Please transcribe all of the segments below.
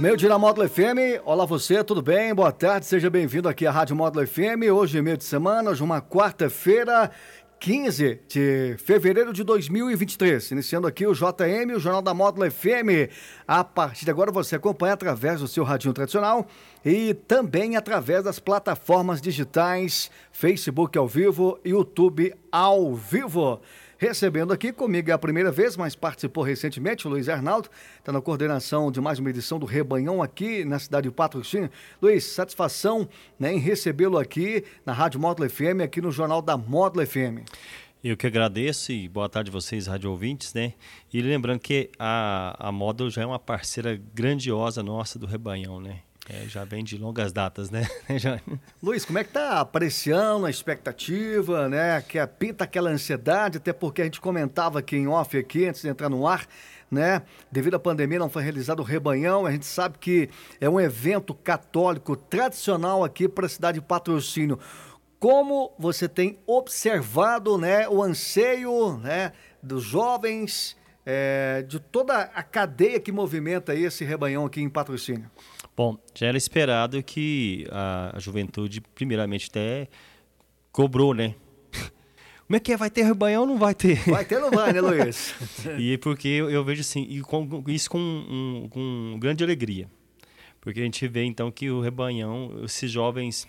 Meio dia na Módulo FM, olá você, tudo bem? Boa tarde, seja bem-vindo aqui à Rádio Módulo FM. Hoje é meio de semana, hoje uma quarta-feira, 15 de fevereiro de 2023. Iniciando aqui o JM, o Jornal da Módulo FM. A partir de agora você acompanha através do seu radinho tradicional e também através das plataformas digitais, Facebook ao vivo, YouTube ao vivo. Recebendo aqui comigo é a primeira vez, mas participou recentemente, o Luiz Arnaldo, está na coordenação de mais uma edição do Rebanhão aqui na cidade de Patrocínio. Luiz, satisfação né, em recebê-lo aqui na Rádio Módulo FM, aqui no Jornal da Módulo FM. Eu que agradeço e boa tarde a vocês, rádio ouvintes, né? E lembrando que a, a Módulo já é uma parceira grandiosa nossa do Rebanhão, né? É, já vem de longas datas, né? Luiz, como é que tá apreciando a expectativa, né? Que pinta aquela ansiedade, até porque a gente comentava aqui em off aqui, antes de entrar no ar, né? Devido à pandemia não foi realizado o rebanhão, a gente sabe que é um evento católico tradicional aqui para a cidade de Patrocínio. Como você tem observado, né, o anseio, né, dos jovens, é, de toda a cadeia que movimenta esse rebanhão aqui em Patrocínio? Bom, já era esperado que a, a juventude, primeiramente, até cobrou, né? Como é que é? Vai ter rebanhão ou não vai ter? Vai ter ou não vai, né, Luiz? e porque eu, eu, vejo assim, e com, isso com, um, com grande alegria. Porque a gente vê, então, que o rebanhão, esses jovens,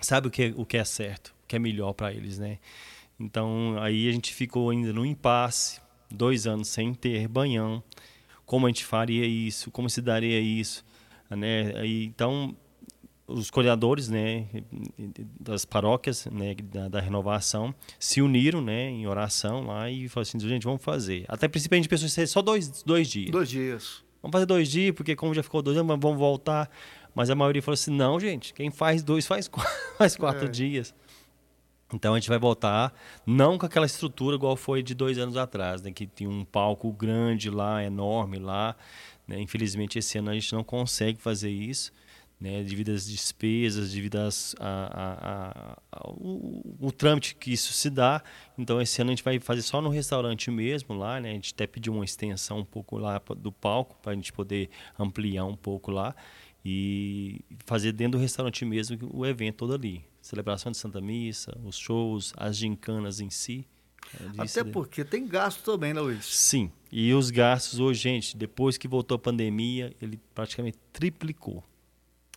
sabem o que, é, o que é certo, o que é melhor para eles, né? Então, aí a gente ficou ainda no impasse, dois anos sem ter rebanhão. Como a gente faria isso? Como se daria isso? Né? Então os coordenadores, né, das paróquias, né, da, da, renovação, se uniram, né, em oração lá e falaram assim, gente, vamos fazer. Até princípio a gente pensou ser só dois, dois dias. Dois dias. Vamos fazer dois dias, porque como já ficou dois dias, vamos voltar. Mas a maioria falou assim, não, gente, quem faz dois faz quatro, faz quatro é. dias. Então a gente vai voltar, não com aquela estrutura igual foi de dois anos atrás, né, que tinha um palco grande lá, enorme lá, né? Infelizmente, esse ano a gente não consegue fazer isso, né? devido às despesas, devido às, a, a, a, o, o, trâmite que isso se dá. Então, esse ano a gente vai fazer só no restaurante mesmo lá. Né? A gente até pediu uma extensão um pouco lá do palco, para a gente poder ampliar um pouco lá e fazer dentro do restaurante mesmo o evento todo ali. Celebração de Santa Missa, os shows, as gincanas em si. Até porque tem gasto também, né, Luiz? Sim. E os gastos hoje, gente, depois que voltou a pandemia, ele praticamente triplicou.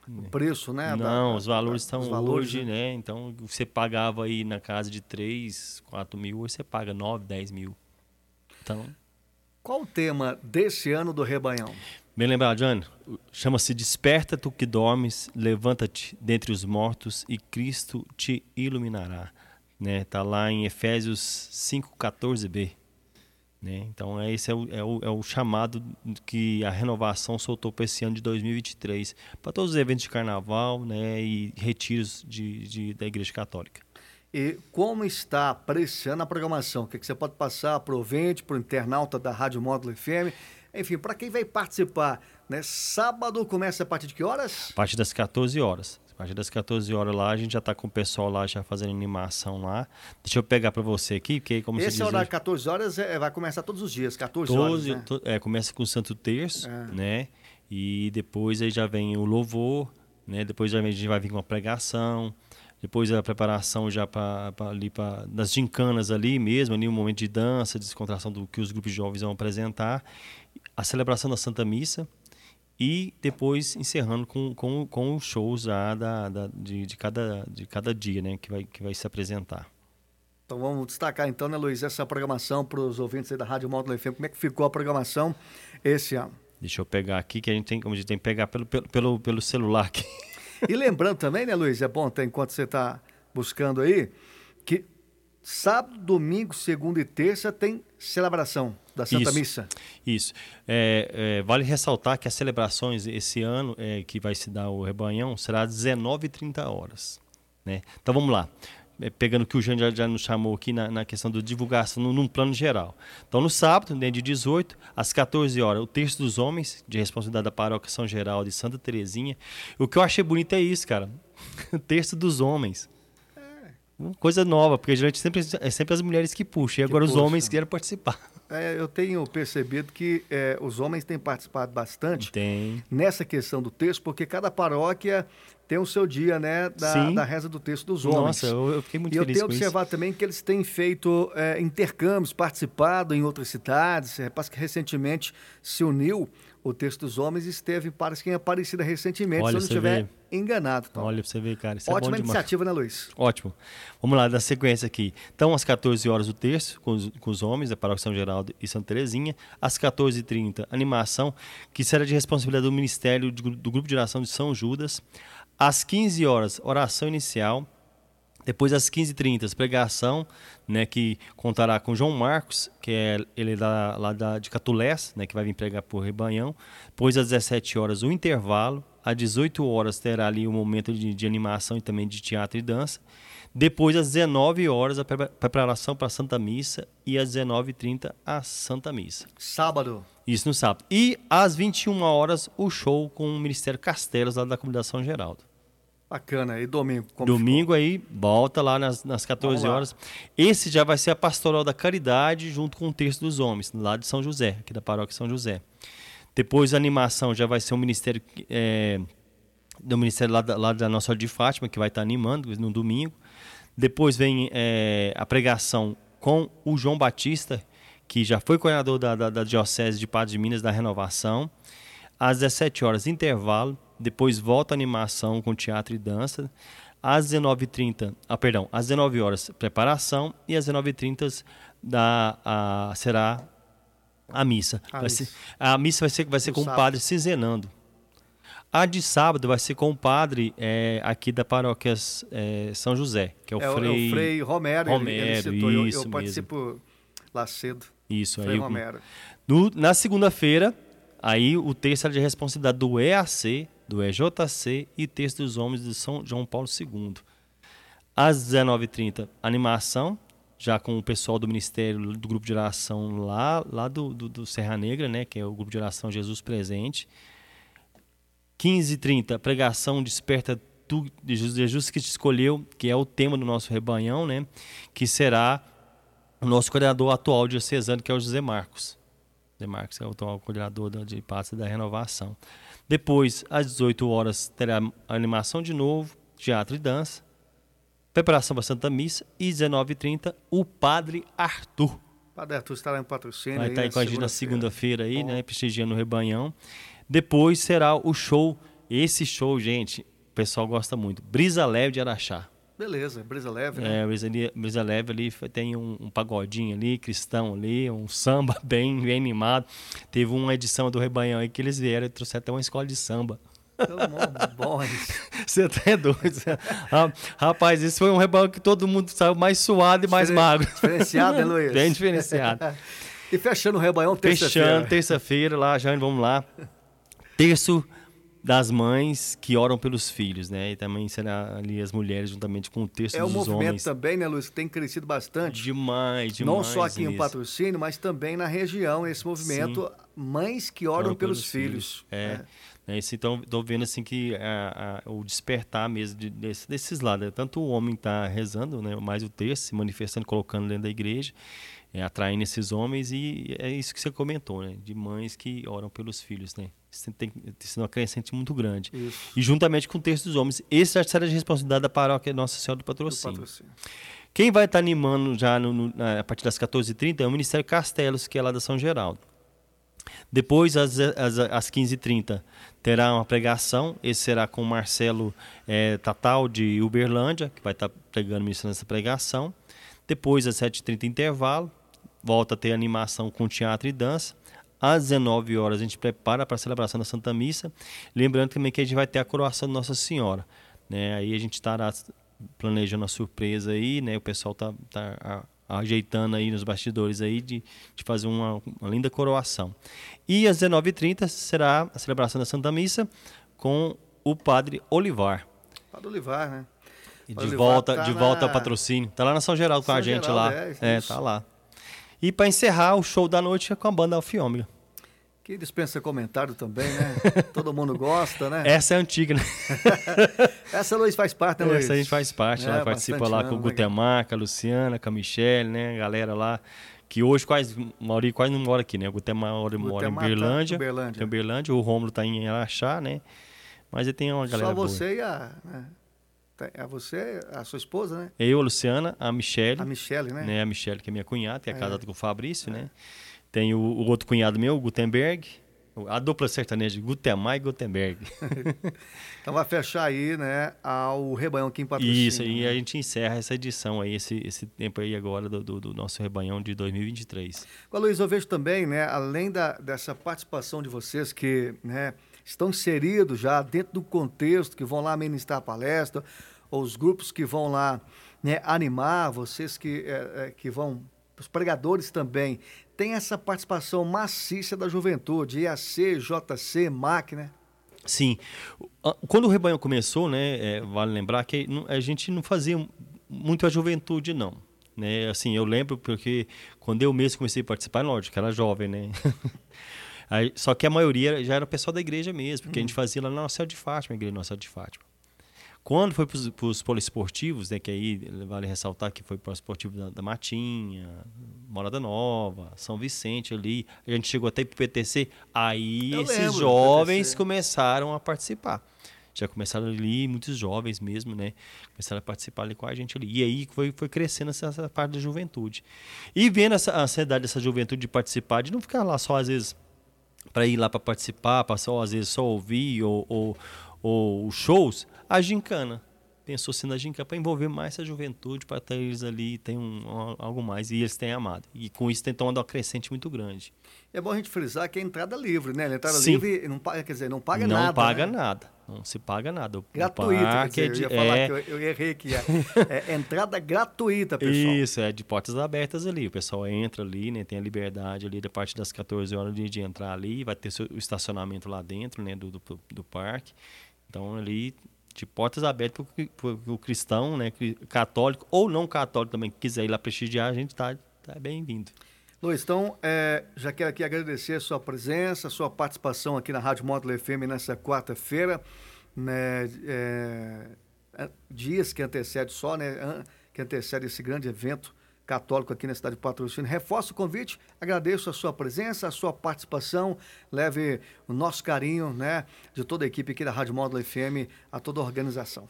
O preço, né? Não, da, os valores estão hoje, né? né? Então, você pagava aí na casa de 3, 4 mil, hoje você paga 9, 10 mil. Então... Qual o tema desse ano do Rebanhão? Bem lembrado, Jane. Chama-se Desperta tu que dormes, levanta-te dentre os mortos e Cristo te iluminará né? Tá lá em Efésios 5:14b, né? Então é esse é o, é o, é o chamado que a renovação soltou para esse ano de 2023 para todos os eventos de carnaval, né? E retiros de, de da Igreja Católica. E como está apreciando a programação? O que, que você pode passar para o ouvinte, para o internauta da Rádio Módulo FM? Enfim, para quem vai participar, né? Sábado começa a partir de que horas? A partir das 14 horas. A partir das 14 horas lá, a gente já está com o pessoal lá já fazendo animação lá. Deixa eu pegar para você aqui, porque como Esse você horário de 14 horas é, vai começar todos os dias, 14 horas, né? é, começa com o Santo Terço, é. né? E depois aí já vem o louvor, né? Depois já vem, a gente vai vir com uma pregação, depois a preparação já para ali para das gincanas ali mesmo, ali um momento de dança, descontração do que os grupos jovens vão apresentar, a celebração da Santa Missa, e depois encerrando com, com, com os shows já da, da, de, de, cada, de cada dia né, que, vai, que vai se apresentar. Então vamos destacar então, né, Luiz, essa programação para os ouvintes da Rádio Módulo FM. Como é que ficou a programação esse ano? Deixa eu pegar aqui, que a gente tem, como a gente tem que pegar pelo, pelo, pelo, pelo celular aqui. E lembrando também, né, Luiz, é bom até enquanto você está buscando aí, que sábado, domingo, segunda e terça tem celebração da Santa Isso. Missa. Isso. É, é, vale ressaltar que as celebrações esse ano, é, que vai se dar o rebanhão, será às 19h30 horas. Né? Então vamos lá. É, pegando o que o Jean já, já nos chamou aqui na, na questão da divulgação, num, num plano geral. Então, no sábado, né, de 18 às 14 horas, o Terço dos Homens, de responsabilidade da Paróquia São Geraldo e Santa Terezinha. O que eu achei bonito é isso, cara. O Terço dos Homens. Uma Coisa nova, porque geralmente sempre, é sempre as mulheres que puxam, e agora os homens querem participar. É, eu tenho percebido que é, os homens têm participado bastante Tem. nessa questão do texto, porque cada paróquia tem o seu dia, né, da, da reza do texto dos homens. Nossa, eu, eu fiquei muito e eu feliz tenho com isso. observado também que eles têm feito é, intercâmbios, participado em outras cidades. É, parece que recentemente se uniu o texto dos homens esteve, parece que em Aparecida recentemente, Olha, se eu não estiver vê. enganado. Tom. Olha pra você ver, cara. Isso é Ótima demais. iniciativa, né, Luiz? Ótimo. Vamos lá, da sequência aqui. Então, às 14 horas, o terço com os, com os homens da Paróquia São Geraldo e Santa Terezinha. Às 14h30, animação, que será de responsabilidade do Ministério do Grupo de Oração de São Judas. Às 15 horas, oração inicial. Depois, às 15h30, pregação, né, que contará com João Marcos, que é ele é da, lá da, de Catulés, né, que vai vir pregar por Rebanhão. Depois, às 17 horas, o intervalo. Às 18 horas, terá ali um momento de, de animação e também de teatro e dança. Depois, às 19 horas, a pre- preparação para a Santa Missa. E às 19h30, a Santa Missa. Sábado. Isso no sábado. E às 21 horas, o show com o Ministério Castelos, lá da Comunidade São Geraldo. Bacana. E domingo? Domingo aí, volta lá nas, nas 14 Vamos lá. horas. Esse já vai ser a Pastoral da Caridade junto com o Terço dos Homens, lá de São José, aqui da Paróquia São José. Depois a animação já vai ser o Ministério é, do Ministério lá da, lá da Nossa Senhora de Fátima, que vai estar animando no domingo. Depois vem é, a pregação com o João Batista, que já foi coordenador da, da, da Diocese de Padre de Minas da Renovação. Às 17 horas, intervalo. Depois volta a animação com teatro e dança. Às 19h30, ah, perdão, às 19 horas, preparação. E às 19h30 da, a, será a missa. A missa. ser- a missa vai ser, vai ser No com o sábado. padre Cizenando. A de sábado vai ser com o padre é, aqui da paróquia é, São José, que é o É, o- Frei. é o Frei Romero, ele- ele, Romero, citou. Eu- eu, participo lá cedo. Isso, Frei aí. Romero. No- na segunda-feira, aí o texto era de responsabilidade do EAC, do EJC e texto dos homens de São João Paulo II. Às 19h30, animação, já com o pessoal do Ministério do Grupo de Oração lá, lá do, do, do Serra Negra, né, que é o Grupo de Oração Jesus Presente. 15h30, pregação Desperta tu, de Jesus, que te escolheu, que é o tema do nosso rebanhão, né, que será o nosso coordenador atual diocesano, que é o José Marcos. José Marcos é o atual coordenador de pasta da renovação. Depois, às 18 horas, terá animação de novo, teatro e dança, preparação para a Santa Missa e 19h30, o Padre Arthur. Padre Arthur estará em patrocínio. Vai estar aí na com a gente na segunda-feira. segunda-feira aí, Bom. né? Prestigiando o rebanhão. Depois será o show. Esse show, gente, o pessoal gosta muito. Brisa Leve de Araxá. Beleza, brisa leve, né? É, Brisa, ali- Brisa Leve ali tem um, um pagodinho ali, cristão ali, um samba bem, bem animado. Teve uma edição do Rebanhão aí que eles vieram e trouxeram até uma escola de samba. Bom. Você até é doido. Ra- Rapaz, esse foi um rebanho que todo mundo saiu mais suado e mais magro. Diferenciado, né, Luiz? Bem diferenciado. E fechando o rebanhão, terça-feira. Fechando, terça-feira, lá, Jane, vamos lá. Terço das mães que oram pelos filhos, né? E também será ali as mulheres juntamente com o terço É um dos movimento homens. também, né, Luiz, que tem crescido bastante. Demais, demais. Não só aqui em nisso. patrocínio, mas também na região, esse movimento Mães que Oram Oram pelos, Filhos. É. Né, Esse, então, estou vendo assim que a- a- o despertar mesmo de- desse- desses lados. né? Tanto o homem está rezando, né, mais o texto, se manifestando, colocando dentro da igreja, é, atraindo esses homens, e é isso que você comentou, né? De mães que oram pelos filhos, né? Isso tem, tem sido uma crescente muito grande. Isso. E juntamente com o texto dos homens. Esse será de responsabilidade da paróquia Nossa Senhora do Do Patrocínio. patrocínio. Quem vai estar animando já no- no- na- a partir das 14h30 é o Ministério Castelos, que é lá da São Geraldo. Depois, às, às, às 15h30, terá uma pregação. Esse será com o Marcelo eh, Tatal, de Uberlândia, que vai estar pregando ministrando essa pregação. Depois, às 7h30, intervalo. Volta a ter animação com teatro e dança. Às 19 horas a gente prepara para a celebração da Santa Missa. Lembrando também que a gente vai ter a coroação de Nossa Senhora. Né? Aí a gente estará planejando a surpresa aí, né? O pessoal está tá, a- ajeitando aí nos bastidores aí de, de fazer uma, uma linda coroação. E às 19h30 será a celebração da Santa Missa com o Padre Olivar. Padre Olivar, né? E de volta, tá de volta na... ao patrocínio. Tá lá na São Geraldo com São a gente Geraldo, lá. É, é tá lá. E para encerrar o show da noite é com a banda Alfiômega. Que dispensa comentário também, né? Todo mundo gosta, né? Essa é antiga, né? Essa Luiz faz parte, né, Luiz? Essa a gente faz parte, é, ela participa lá com o Gutemar, com a Luciana, com a Michelle, né? A galera lá, que hoje quase, Mauri quase não mora aqui, né? O Gutemar mora, mora em Berlândia, tá Berlândia. Tem Berlândia, o Rômulo tá em Araxá, né? Mas ele tem uma galera Só você boa. e a... Né? A você, a sua esposa, né? Eu, a Luciana, a Michelle. A Michelle, né? né? A Michelle, que é minha cunhada, que é, é. casada com o Fabrício, é. né? Tem o, o, outro cunhado meu, o Gutenberg. A dupla sertaneja, Gutemar e Gutenberg. então vai fechar aí, né, ao Rebanhão aqui em Patrocínio. Isso, e né? a gente encerra essa edição aí, esse, esse tempo aí agora do, do, do nosso Rebanhão de 2023. Agora, Luiz, eu vejo também, né, além da, dessa participação de vocês que, né, estão inseridos já dentro do contexto, que vão lá ministrar palestra, ou os grupos que vão lá né, animar, vocês que, é, é, que vão, os pregadores também, tem essa participação maciça da juventude, IAC, JC, MAC, né? Sim. Quando o rebanho começou, né, é, vale lembrar que a gente não fazia muito a juventude, não. Né? Assim, eu lembro porque quando eu mesmo comecei a participar, lógico, era jovem, né? Aí, só que a maioria já era pessoal da igreja mesmo, porque uhum. a gente fazia lá na Nossa Senhora de Fátima, a igreja Nossa Senhora de Fátima. Quando foi para os poliesportivos, né, que aí vale ressaltar que foi para o esportivo da, da, Matinha, Morada Nova, São Vicente ali, a gente chegou até para o PTC, aí Eu esses jovens começaram a participar. Já começaram ali, muitos jovens mesmo, né? Começaram a participar ali com a gente ali. E aí foi, foi crescendo essa, essa parte da juventude. E vendo essa ansiedade dessa juventude de participar, de não ficar lá só, às vezes, para ir lá para participar, para só às vezes só ouvir ou, ou, ou shows, a gincana. Pensou-se na gincana para envolver mais essa juventude, para ter eles ali, tem um, algo mais, e eles têm amado. E com isso tem tomado uma crescente muito grande. É bom a gente frisar que é entrada livre, né? A entrada Sim. livre não paga, quer dizer, não paga não nada. Não paga né? nada. Não se paga nada. Gratuito, quer dizer, eu ia falar é... que eu, eu, errei aqui. É, é entrada gratuita, pessoal. Isso, é de portas abertas ali. O pessoal entra ali, né? Tem a liberdade ali da parte das 14 horas de, de entrar ali. Vai ter o estacionamento lá dentro, né? Do, do, do parque. Então ali de portas abertas para o cristão, né, católico ou não católico também, que quiser ir lá prestigiar, a gente está tá bem-vindo. Luiz, então, é, já quero aqui agradecer a sua presença, a sua participação aqui na Rádio Módulo FM nessa quarta-feira, né, é, é, dias que antecede só, né, que antecede esse grande evento católico aqui na cidade de Patrocínio. Reforço o convite, agradeço a sua presença, a sua participação, leve o nosso carinho, né, de toda a equipe aqui da Rádio Módulo FM, a toda a organização.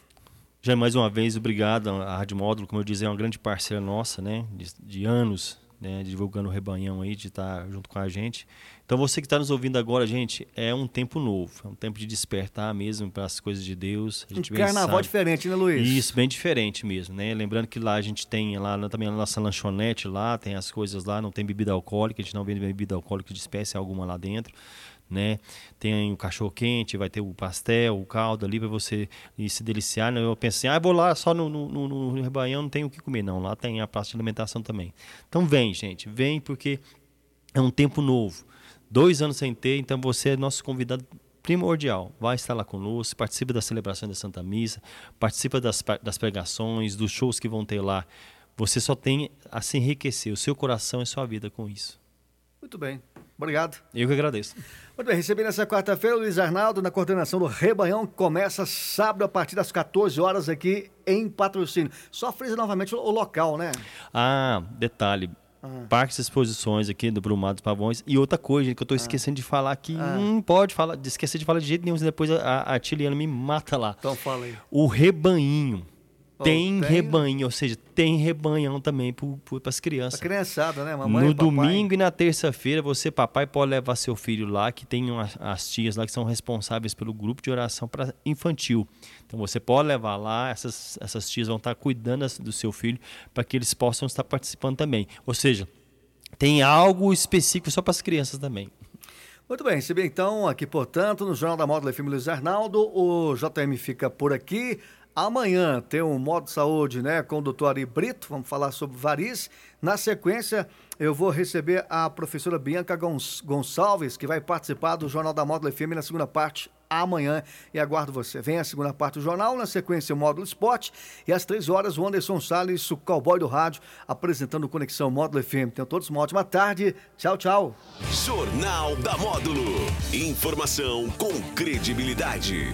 Já mais uma vez, obrigado à Rádio Módulo, como eu disse, é uma grande parceira nossa, né, de, de anos, né, divulgando o rebanhão aí, de estar junto com a gente. Então você que está nos ouvindo agora, gente, é um tempo novo, é um tempo de despertar mesmo para as coisas de Deus. A gente um carnaval sabe. diferente, né, Luiz? Isso, bem diferente mesmo, né? Lembrando que lá a gente tem lá também a nossa lanchonete lá, tem as coisas lá, não tem bebida alcoólica, a gente não vende bebida alcoólica de espécie alguma lá dentro. Né? Tem o cachorro quente, vai ter o pastel, o caldo ali para você se deliciar. Né? Eu pensei, ah, vou lá só no, no, no, no rebanhão, não tem o que comer, não. Lá tem a praça de alimentação também. Então vem, gente, vem porque é um tempo novo. Dois anos sem ter, então você é nosso convidado primordial. Vai estar lá conosco, participa da celebração da Santa Missa, participa das, das pregações, dos shows que vão ter lá. Você só tem a se enriquecer, o seu coração e sua vida com isso. Muito bem. Obrigado. Eu que agradeço. Muito bem, recebi nessa quarta-feira o Luiz Arnaldo na coordenação do Rebanhão, que começa sábado a partir das 14 horas aqui em patrocínio. Só frisa novamente o local, né? Ah, detalhe. Ah. Parques e exposições aqui do Brumado dos Pavões. E outra coisa que eu estou ah. esquecendo de falar aqui, ah. não pode falar, de esquecer de falar de jeito nenhum, depois a, a Tiliana me mata lá. Então fala aí. O rebanhinho tem, tem, rebanho, ou seja, tem rebanhão também para as crianças. A criançada, né? Mamãe no domingo e na terça-feira, você, papai, pode levar seu filho lá, que tem uma, as tias lá que são responsáveis pelo grupo de oração para infantil. Então você pode levar lá, essas, essas tias vão estar cuidando do seu filho para que eles possam estar participando também. Ou seja, tem algo específico só para as crianças também. Muito bem, se bem então, aqui portanto, no Jornal da Módulo FM Luiz Arnaldo, o JM fica por aqui. Amanhã tem um modo saúde, né, com o doutor Ari Brito, vamos falar sobre variz. Na sequência, eu vou receber a professora Bianca Gonçalves, que vai participar do Jornal da Módulo FM na segunda parte amanhã e aguardo você. Vem a segunda parte do jornal, na sequência o Módulo Esporte e às três horas o Anderson Salles, o cowboy do rádio, apresentando Conexão Módulo FM. Tenham todos uma ótima tarde. Tchau, tchau. Jornal da Módulo. Informação com credibilidade.